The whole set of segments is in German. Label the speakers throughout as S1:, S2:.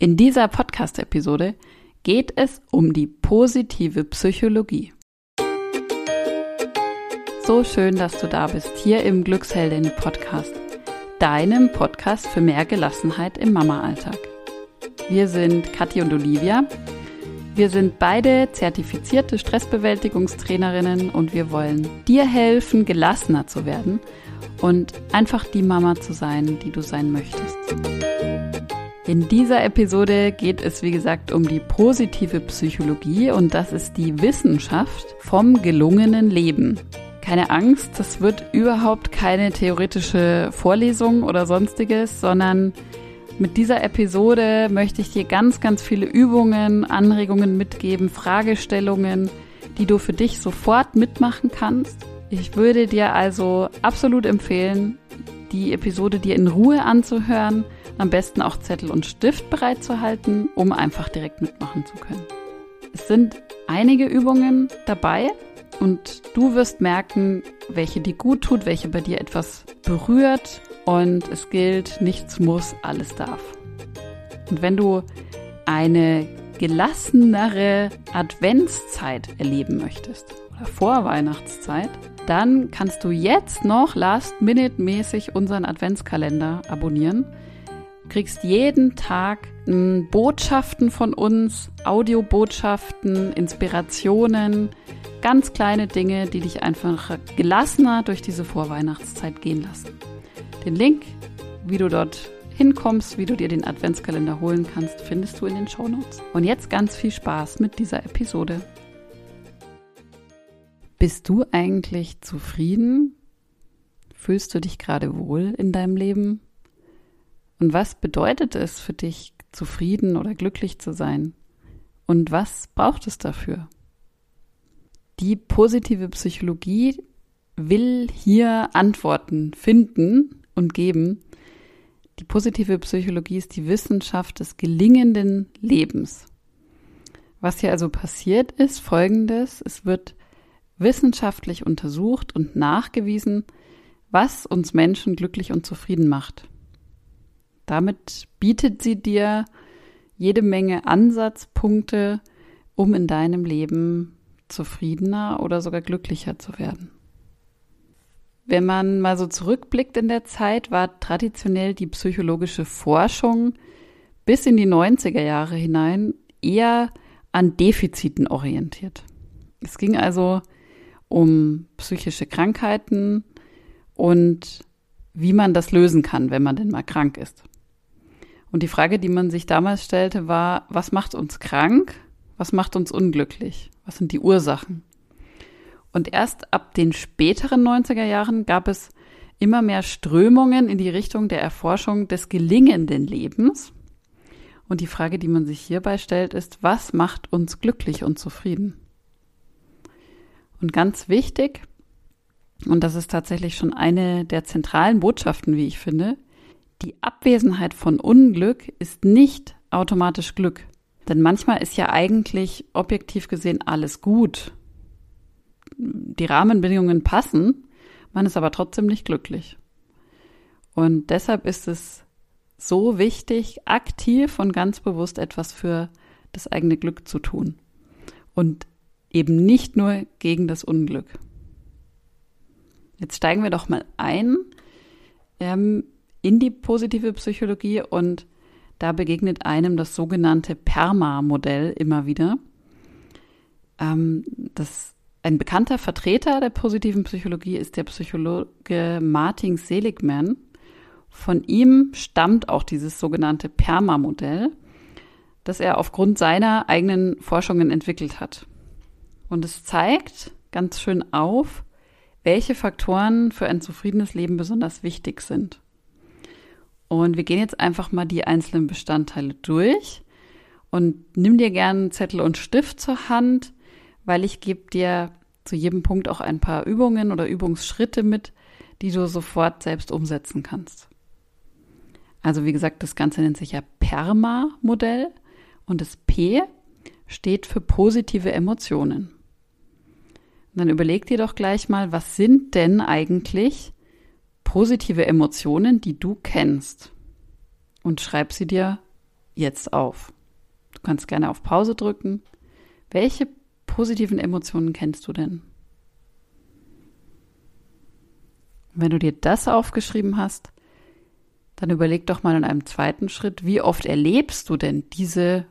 S1: In dieser Podcast-Episode geht es um die positive Psychologie. So schön, dass du da bist, hier im Glücksheldin Podcast, deinem Podcast für mehr Gelassenheit im Mama-Alltag. Wir sind Kathi und Olivia. Wir sind beide zertifizierte Stressbewältigungstrainerinnen und wir wollen dir helfen, gelassener zu werden und einfach die Mama zu sein, die du sein möchtest. In dieser Episode geht es, wie gesagt, um die positive Psychologie und das ist die Wissenschaft vom gelungenen Leben. Keine Angst, das wird überhaupt keine theoretische Vorlesung oder sonstiges, sondern mit dieser Episode möchte ich dir ganz, ganz viele Übungen, Anregungen mitgeben, Fragestellungen, die du für dich sofort mitmachen kannst. Ich würde dir also absolut empfehlen, die Episode dir in Ruhe anzuhören am besten auch Zettel und Stift bereit zu halten, um einfach direkt mitmachen zu können. Es sind einige Übungen dabei und du wirst merken, welche dir gut tut, welche bei dir etwas berührt und es gilt, nichts muss, alles darf. Und wenn du eine gelassenere Adventszeit erleben möchtest oder Vorweihnachtszeit, dann kannst du jetzt noch last-minute-mäßig unseren Adventskalender abonnieren kriegst jeden Tag Botschaften von uns, Audiobotschaften, Inspirationen, ganz kleine Dinge, die dich einfach gelassener durch diese Vorweihnachtszeit gehen lassen. Den Link, wie du dort hinkommst, wie du dir den Adventskalender holen kannst, findest du in den Shownotes. Und jetzt ganz viel Spaß mit dieser Episode. Bist du eigentlich zufrieden? Fühlst du dich gerade wohl in deinem Leben? Und was bedeutet es für dich, zufrieden oder glücklich zu sein? Und was braucht es dafür? Die positive Psychologie will hier Antworten finden und geben. Die positive Psychologie ist die Wissenschaft des gelingenden Lebens. Was hier also passiert ist folgendes. Es wird wissenschaftlich untersucht und nachgewiesen, was uns Menschen glücklich und zufrieden macht. Damit bietet sie dir jede Menge Ansatzpunkte, um in deinem Leben zufriedener oder sogar glücklicher zu werden. Wenn man mal so zurückblickt in der Zeit, war traditionell die psychologische Forschung bis in die 90er Jahre hinein eher an Defiziten orientiert. Es ging also um psychische Krankheiten und wie man das lösen kann, wenn man denn mal krank ist. Und die Frage, die man sich damals stellte, war, was macht uns krank? Was macht uns unglücklich? Was sind die Ursachen? Und erst ab den späteren 90er Jahren gab es immer mehr Strömungen in die Richtung der Erforschung des gelingenden Lebens. Und die Frage, die man sich hierbei stellt, ist, was macht uns glücklich und zufrieden? Und ganz wichtig, und das ist tatsächlich schon eine der zentralen Botschaften, wie ich finde, die Abwesenheit von Unglück ist nicht automatisch Glück. Denn manchmal ist ja eigentlich objektiv gesehen alles gut. Die Rahmenbedingungen passen, man ist aber trotzdem nicht glücklich. Und deshalb ist es so wichtig, aktiv und ganz bewusst etwas für das eigene Glück zu tun. Und eben nicht nur gegen das Unglück. Jetzt steigen wir doch mal ein. Ähm, in die positive Psychologie und da begegnet einem das sogenannte PERMA-Modell immer wieder. Ähm, das, ein bekannter Vertreter der positiven Psychologie ist der Psychologe Martin Seligman. Von ihm stammt auch dieses sogenannte PERMA-Modell, das er aufgrund seiner eigenen Forschungen entwickelt hat. Und es zeigt ganz schön auf, welche Faktoren für ein zufriedenes Leben besonders wichtig sind. Und wir gehen jetzt einfach mal die einzelnen Bestandteile durch und nimm dir gerne Zettel und Stift zur Hand, weil ich gebe dir zu jedem Punkt auch ein paar Übungen oder Übungsschritte mit, die du sofort selbst umsetzen kannst. Also wie gesagt, das Ganze nennt sich ja PERMA-Modell und das P steht für positive Emotionen. Und dann überleg dir doch gleich mal, was sind denn eigentlich positive Emotionen, die du kennst. Und schreib sie dir jetzt auf. Du kannst gerne auf Pause drücken. Welche positiven Emotionen kennst du denn? Wenn du dir das aufgeschrieben hast, dann überleg doch mal in einem zweiten Schritt, wie oft erlebst du denn diese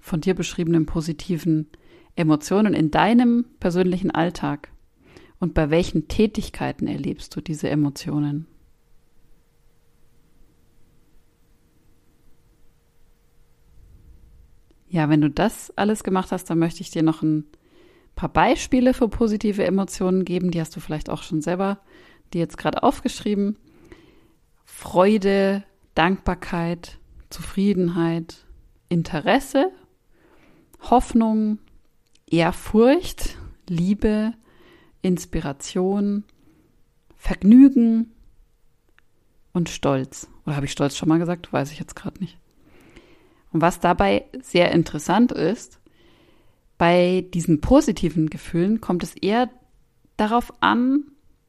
S1: von dir beschriebenen positiven Emotionen in deinem persönlichen Alltag? Und bei welchen Tätigkeiten erlebst du diese Emotionen? Ja, wenn du das alles gemacht hast, dann möchte ich dir noch ein paar Beispiele für positive Emotionen geben. Die hast du vielleicht auch schon selber die jetzt gerade aufgeschrieben. Freude, Dankbarkeit, Zufriedenheit, Interesse, Hoffnung, Ehrfurcht, Liebe, Inspiration, Vergnügen und Stolz. Oder habe ich Stolz schon mal gesagt? Weiß ich jetzt gerade nicht. Und was dabei sehr interessant ist, bei diesen positiven Gefühlen kommt es eher darauf an,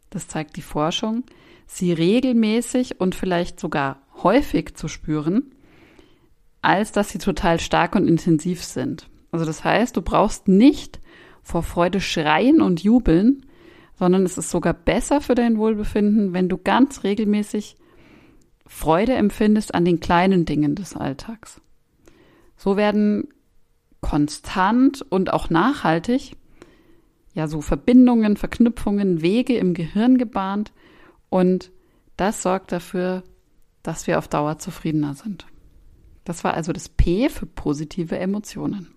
S1: das zeigt die Forschung, sie regelmäßig und vielleicht sogar häufig zu spüren, als dass sie total stark und intensiv sind. Also das heißt, du brauchst nicht vor Freude schreien und jubeln, sondern es ist sogar besser für dein Wohlbefinden, wenn du ganz regelmäßig Freude empfindest an den kleinen Dingen des Alltags. So werden konstant und auch nachhaltig ja so Verbindungen, Verknüpfungen, Wege im Gehirn gebahnt und das sorgt dafür, dass wir auf Dauer zufriedener sind. Das war also das P für positive Emotionen.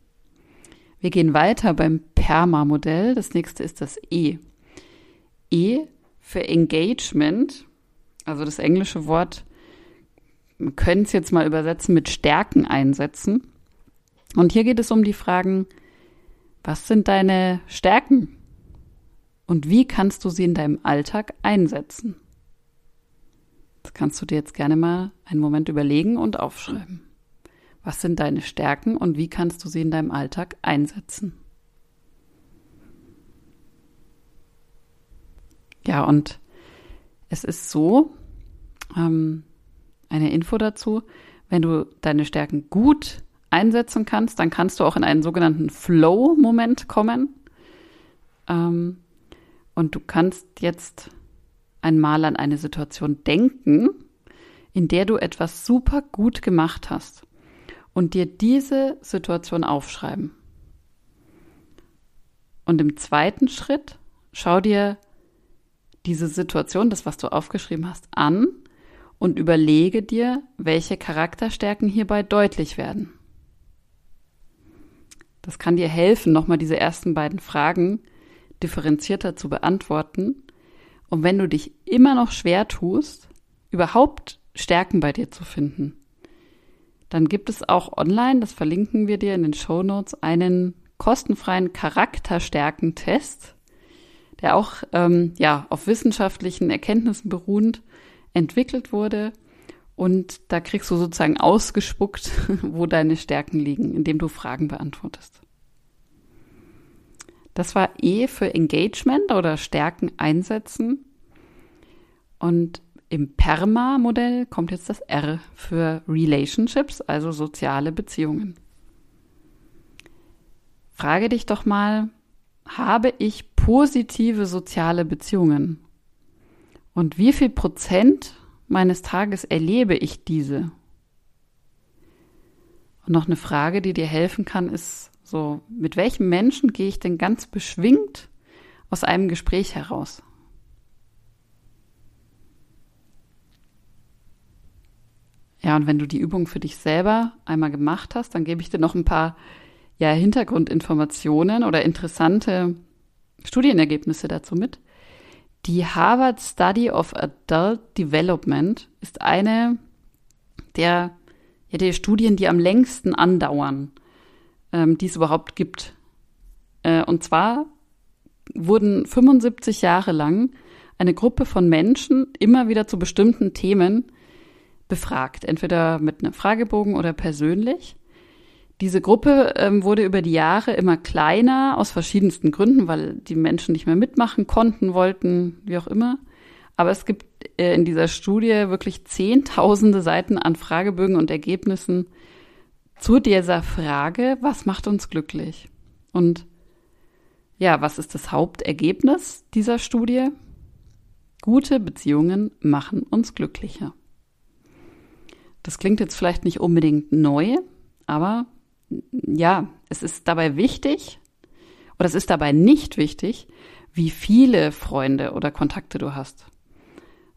S1: Wir gehen weiter beim PERMA-Modell. Das nächste ist das E. E für Engagement, also das englische Wort, wir können es jetzt mal übersetzen mit Stärken einsetzen. Und hier geht es um die Fragen, was sind deine Stärken? Und wie kannst du sie in deinem Alltag einsetzen? Das kannst du dir jetzt gerne mal einen Moment überlegen und aufschreiben. Was sind deine Stärken und wie kannst du sie in deinem Alltag einsetzen? Ja, und es ist so, ähm, eine Info dazu, wenn du deine Stärken gut einsetzen kannst, dann kannst du auch in einen sogenannten Flow-Moment kommen. Ähm, und du kannst jetzt einmal an eine Situation denken, in der du etwas super gut gemacht hast und dir diese Situation aufschreiben. Und im zweiten Schritt schau dir diese Situation, das, was du aufgeschrieben hast, an und überlege dir, welche Charakterstärken hierbei deutlich werden. Das kann dir helfen, nochmal diese ersten beiden Fragen differenzierter zu beantworten. Und wenn du dich immer noch schwer tust, überhaupt Stärken bei dir zu finden, dann gibt es auch online, das verlinken wir dir in den Show Notes, einen kostenfreien Charakterstärkentest, der auch ähm, ja auf wissenschaftlichen Erkenntnissen beruhend entwickelt wurde und da kriegst du sozusagen ausgespuckt, wo deine Stärken liegen, indem du Fragen beantwortest. Das war E für Engagement oder Stärken einsetzen. Und im PERMA-Modell kommt jetzt das R für Relationships, also soziale Beziehungen. Frage dich doch mal, habe ich positive soziale Beziehungen? Und wie viel Prozent meines Tages erlebe ich diese? Und noch eine Frage, die dir helfen kann, ist so, mit welchem Menschen gehe ich denn ganz beschwingt aus einem Gespräch heraus? Ja, und wenn du die Übung für dich selber einmal gemacht hast, dann gebe ich dir noch ein paar ja, Hintergrundinformationen oder interessante Studienergebnisse dazu mit. Die Harvard Study of Adult Development ist eine der, ja, der Studien, die am längsten andauern, ähm, die es überhaupt gibt. Äh, und zwar wurden 75 Jahre lang eine Gruppe von Menschen immer wieder zu bestimmten Themen befragt, entweder mit einem Fragebogen oder persönlich. Diese Gruppe ähm, wurde über die Jahre immer kleiner, aus verschiedensten Gründen, weil die Menschen nicht mehr mitmachen konnten, wollten, wie auch immer. Aber es gibt äh, in dieser Studie wirklich zehntausende Seiten an Fragebögen und Ergebnissen zu dieser Frage, was macht uns glücklich? Und ja, was ist das Hauptergebnis dieser Studie? Gute Beziehungen machen uns glücklicher. Das klingt jetzt vielleicht nicht unbedingt neu, aber ja, es ist dabei wichtig, oder es ist dabei nicht wichtig, wie viele Freunde oder Kontakte du hast,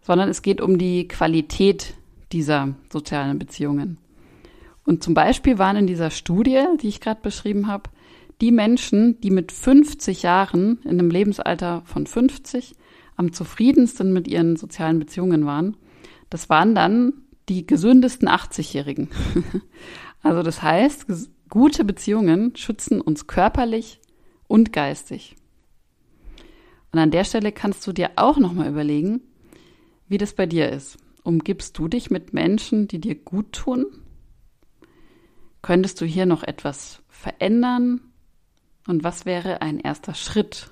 S1: sondern es geht um die Qualität dieser sozialen Beziehungen. Und zum Beispiel waren in dieser Studie, die ich gerade beschrieben habe, die Menschen, die mit 50 Jahren in einem Lebensalter von 50 am zufriedensten mit ihren sozialen Beziehungen waren, das waren dann die gesündesten 80-Jährigen. also das heißt, gute Beziehungen schützen uns körperlich und geistig. Und an der Stelle kannst du dir auch nochmal überlegen, wie das bei dir ist. Umgibst du dich mit Menschen, die dir gut tun? Könntest du hier noch etwas verändern? Und was wäre ein erster Schritt?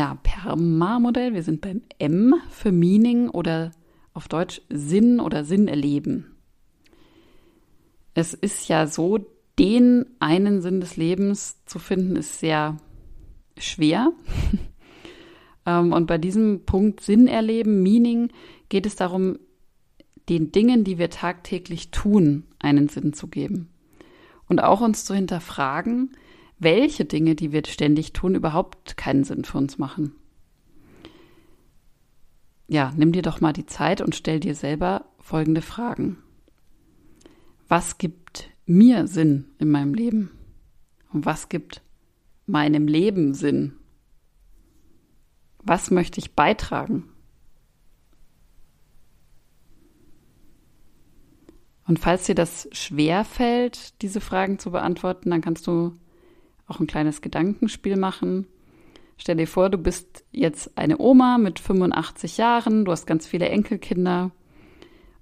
S1: Ja, Perma-Modell. Wir sind beim M für Meaning oder auf Deutsch Sinn oder Sinn erleben. Es ist ja so, den einen Sinn des Lebens zu finden, ist sehr schwer. Ähm, und bei diesem Punkt Sinn erleben, Meaning, geht es darum, den Dingen, die wir tagtäglich tun, einen Sinn zu geben. Und auch uns zu hinterfragen, welche Dinge, die wir ständig tun, überhaupt keinen Sinn für uns machen. Ja, nimm dir doch mal die Zeit und stell dir selber folgende Fragen. Was gibt mir Sinn in meinem Leben? Und was gibt meinem Leben Sinn? Was möchte ich beitragen? Und falls dir das schwer fällt, diese Fragen zu beantworten, dann kannst du auch ein kleines Gedankenspiel machen. Stell dir vor, du bist jetzt eine Oma mit 85 Jahren, du hast ganz viele Enkelkinder.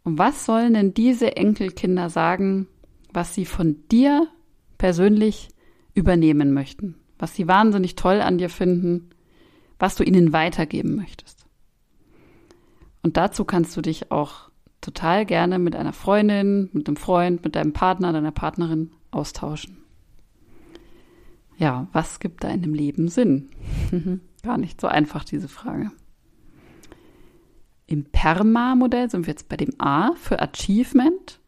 S1: Und was sollen denn diese Enkelkinder sagen, was sie von dir persönlich übernehmen möchten? Was sie wahnsinnig toll an dir finden, was du ihnen weitergeben möchtest. Und dazu kannst du dich auch total gerne mit einer Freundin, mit einem Freund, mit deinem Partner, deiner Partnerin austauschen. Ja, was gibt deinem Leben Sinn? Gar nicht so einfach, diese Frage. Im PERMA-Modell sind wir jetzt bei dem A für Achievement.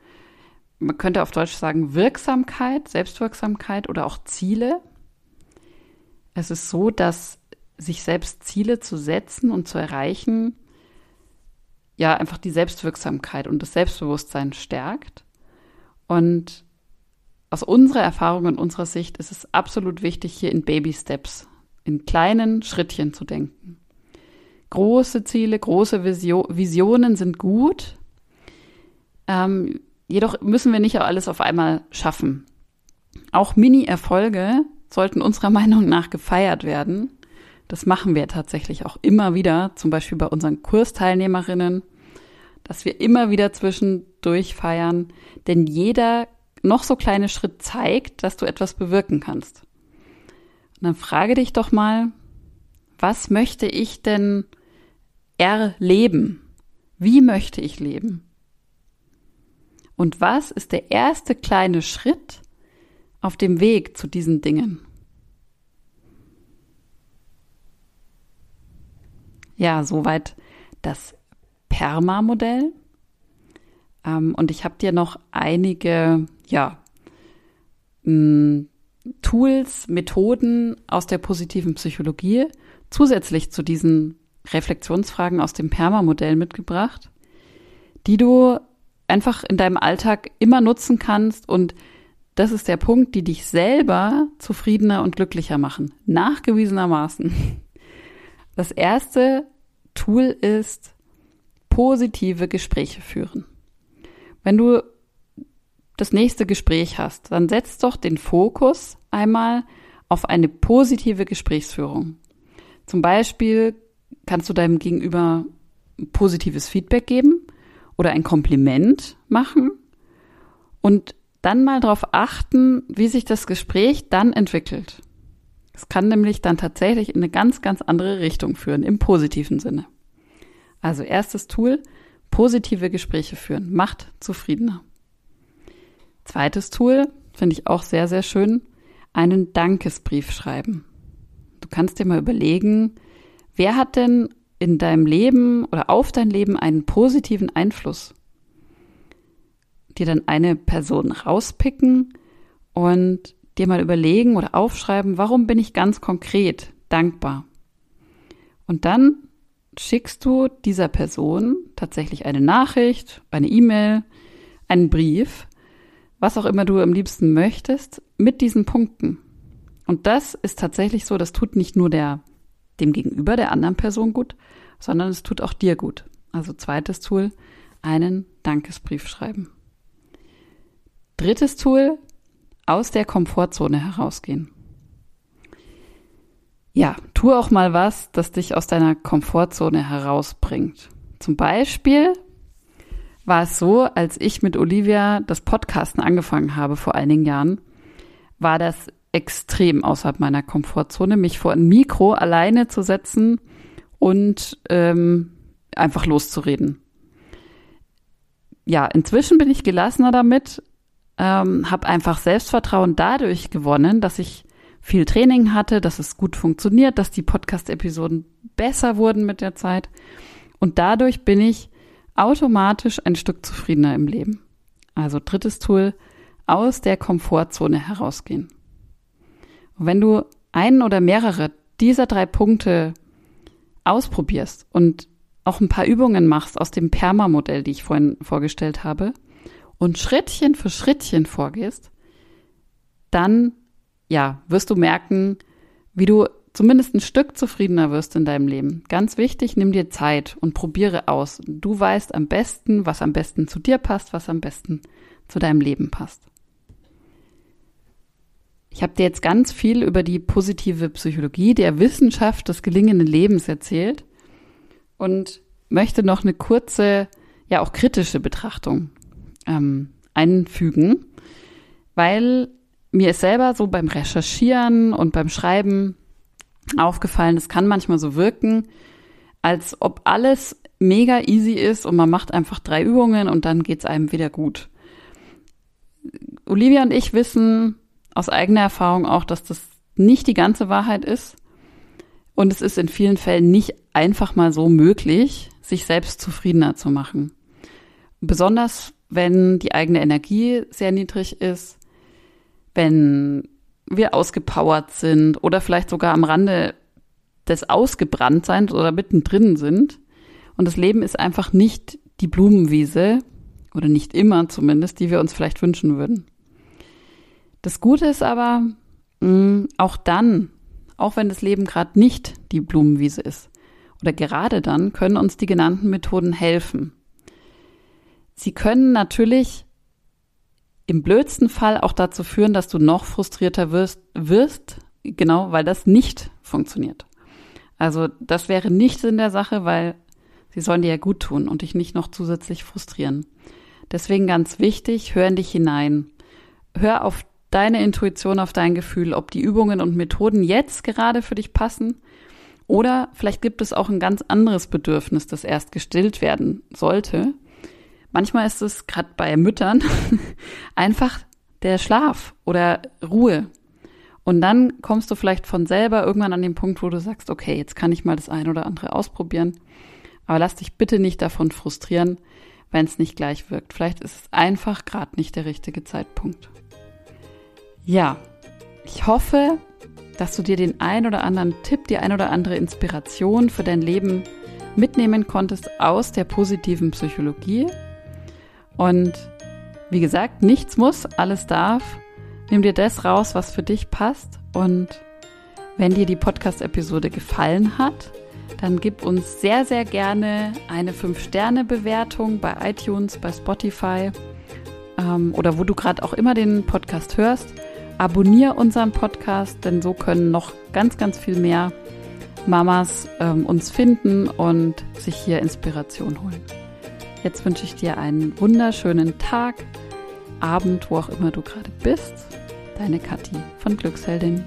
S1: Man könnte auf Deutsch sagen Wirksamkeit, Selbstwirksamkeit oder auch Ziele. Es ist so, dass sich selbst Ziele zu setzen und zu erreichen, ja, einfach die Selbstwirksamkeit und das Selbstbewusstsein stärkt. Und aus unserer Erfahrung und unserer Sicht ist es absolut wichtig, hier in Baby Steps, in kleinen Schrittchen zu denken. Große Ziele, große Visio Visionen sind gut. Ähm, jedoch müssen wir nicht alles auf einmal schaffen. Auch Mini-Erfolge sollten unserer Meinung nach gefeiert werden. Das machen wir tatsächlich auch immer wieder, zum Beispiel bei unseren Kursteilnehmerinnen, dass wir immer wieder zwischendurch feiern, denn jeder noch so kleine Schritt zeigt, dass du etwas bewirken kannst. Und dann frage dich doch mal, was möchte ich denn erleben? Wie möchte ich leben? Und was ist der erste kleine Schritt auf dem Weg zu diesen Dingen? Ja, soweit das Perma-Modell. Ähm, und ich habe dir noch einige, ja, mh, mm, Tools, Methoden aus der positiven Psychologie zusätzlich zu diesen Reflexionsfragen aus dem Perma-Modell mitgebracht, die du einfach in deinem Alltag immer nutzen kannst und das ist der Punkt, die dich selber zufriedener und glücklicher machen. Nachgewiesenermaßen. Das erste Tool ist positive Gespräche führen. Wenn du das nächste Gespräch hast, dann setz doch den Fokus einmal auf eine positive Gesprächsführung. Zum Beispiel kannst du deinem Gegenüber positives Feedback geben oder ein Kompliment machen und dann mal darauf achten, wie sich das Gespräch dann entwickelt. Es kann nämlich dann tatsächlich in eine ganz, ganz andere Richtung führen, im positiven Sinne. Also erstes Tool, positive Gespräche führen macht zufriedener. Zweites Tool, finde ich auch sehr, sehr schön, einen Dankesbrief schreiben. Du kannst dir mal überlegen, wer hat denn in deinem Leben oder auf dein Leben einen positiven Einfluss? Dir dann eine Person rauspicken und dir mal überlegen oder aufschreiben, warum bin ich ganz konkret dankbar? Und dann schickst du dieser Person tatsächlich eine Nachricht, eine E-Mail, einen Brief, was auch immer du am liebsten möchtest, mit diesen Punkten. Und das ist tatsächlich so, das tut nicht nur der, dem Gegenüber der anderen Person gut, sondern es tut auch dir gut. Also zweites Tool, einen Dankesbrief schreiben. Drittes Tool, aus der Komfortzone herausgehen. Ja, tu auch mal was, das dich aus deiner Komfortzone herausbringt. Zum Beispiel war es so, als ich mit Olivia das Podcasten angefangen habe vor einigen Jahren, war das extrem außerhalb meiner Komfortzone, mich vor ein Mikro alleine zu setzen und ähm, einfach loszureden. Ja, inzwischen bin ich gelassener damit, ähm, habe einfach Selbstvertrauen dadurch gewonnen, dass ich viel Training hatte, dass es gut funktioniert, dass die Podcast-Episoden besser wurden mit der Zeit. Und dadurch bin ich automatisch ein Stück zufriedener im Leben. Also drittes Tool, aus der Komfortzone herausgehen. Und wenn du einen oder mehrere dieser drei Punkte ausprobierst und auch ein paar Übungen machst aus dem Perma-Modell, die ich vorhin vorgestellt habe, und Schrittchen für Schrittchen vorgehst, dann ja, wirst du merken, wie du zumindest ein Stück zufriedener wirst in deinem Leben. Ganz wichtig, nimm dir Zeit und probiere aus. Du weißt am besten, was am besten zu dir passt, was am besten zu deinem Leben passt. Ich habe dir jetzt ganz viel über die positive Psychologie der Wissenschaft des gelingenden Lebens erzählt und möchte noch eine kurze, ja auch kritische Betrachtung ähm, einfügen, weil mir ist selber so beim Recherchieren und beim Schreiben aufgefallen, es kann manchmal so wirken, als ob alles mega easy ist und man macht einfach drei Übungen und dann geht's einem wieder gut. Olivia und ich wissen aus eigener Erfahrung auch, dass das nicht die ganze Wahrheit ist. Und es ist in vielen Fällen nicht einfach mal so möglich, sich selbst zufriedener zu machen. Besonders wenn die eigene Energie sehr niedrig ist, wenn wir ausgepowert sind oder vielleicht sogar am Rande des Ausgebranntseins oder mittendrin sind. Und das Leben ist einfach nicht die Blumenwiese oder nicht immer zumindest, die wir uns vielleicht wünschen würden. Das Gute ist aber, mm, auch dann, auch wenn das Leben gerade nicht die Blumenwiese ist oder gerade dann, können uns die genannten Methoden helfen. Sie können natürlich im blödsten Fall auch dazu führen, dass du noch frustrierter wirst, wirst, genau, weil das nicht funktioniert. Also das wäre nicht Sinn der Sache, weil sie sollen dir ja gut tun und dich nicht noch zusätzlich frustrieren. Deswegen ganz wichtig, hör in dich hinein. Hör auf deine Intuition, auf dein Gefühl, ob die Übungen und Methoden jetzt gerade für dich passen oder vielleicht gibt es auch ein ganz anderes Bedürfnis, das erst gestillt werden sollte Manchmal ist es gerade bei Müttern einfach der Schlaf oder Ruhe. Und dann kommst du vielleicht von selber irgendwann an den Punkt, wo du sagst, okay, jetzt kann ich mal das eine oder andere ausprobieren. Aber lass dich bitte nicht davon frustrieren, wenn es nicht gleich wirkt. Vielleicht ist es einfach gerade nicht der richtige Zeitpunkt. Ja, ich hoffe, dass du dir den ein oder anderen Tipp, die ein oder andere Inspiration für dein Leben mitnehmen konntest aus der positiven Psychologie und wie gesagt, nichts muss, alles darf. Nimm dir das raus, was für dich passt. Und wenn dir die Podcast-Episode gefallen hat, dann gib uns sehr, sehr gerne eine 5-Sterne-Bewertung bei iTunes, bei Spotify ähm, oder wo du gerade auch immer den Podcast hörst. Abonnier unseren Podcast, denn so können noch ganz, ganz viel mehr Mamas ähm, uns finden und sich hier Inspiration holen. Jetzt wünsche ich dir einen wunderschönen Tag, Abend, wo auch immer du gerade bist. Deine Kathi von Glücksheldin.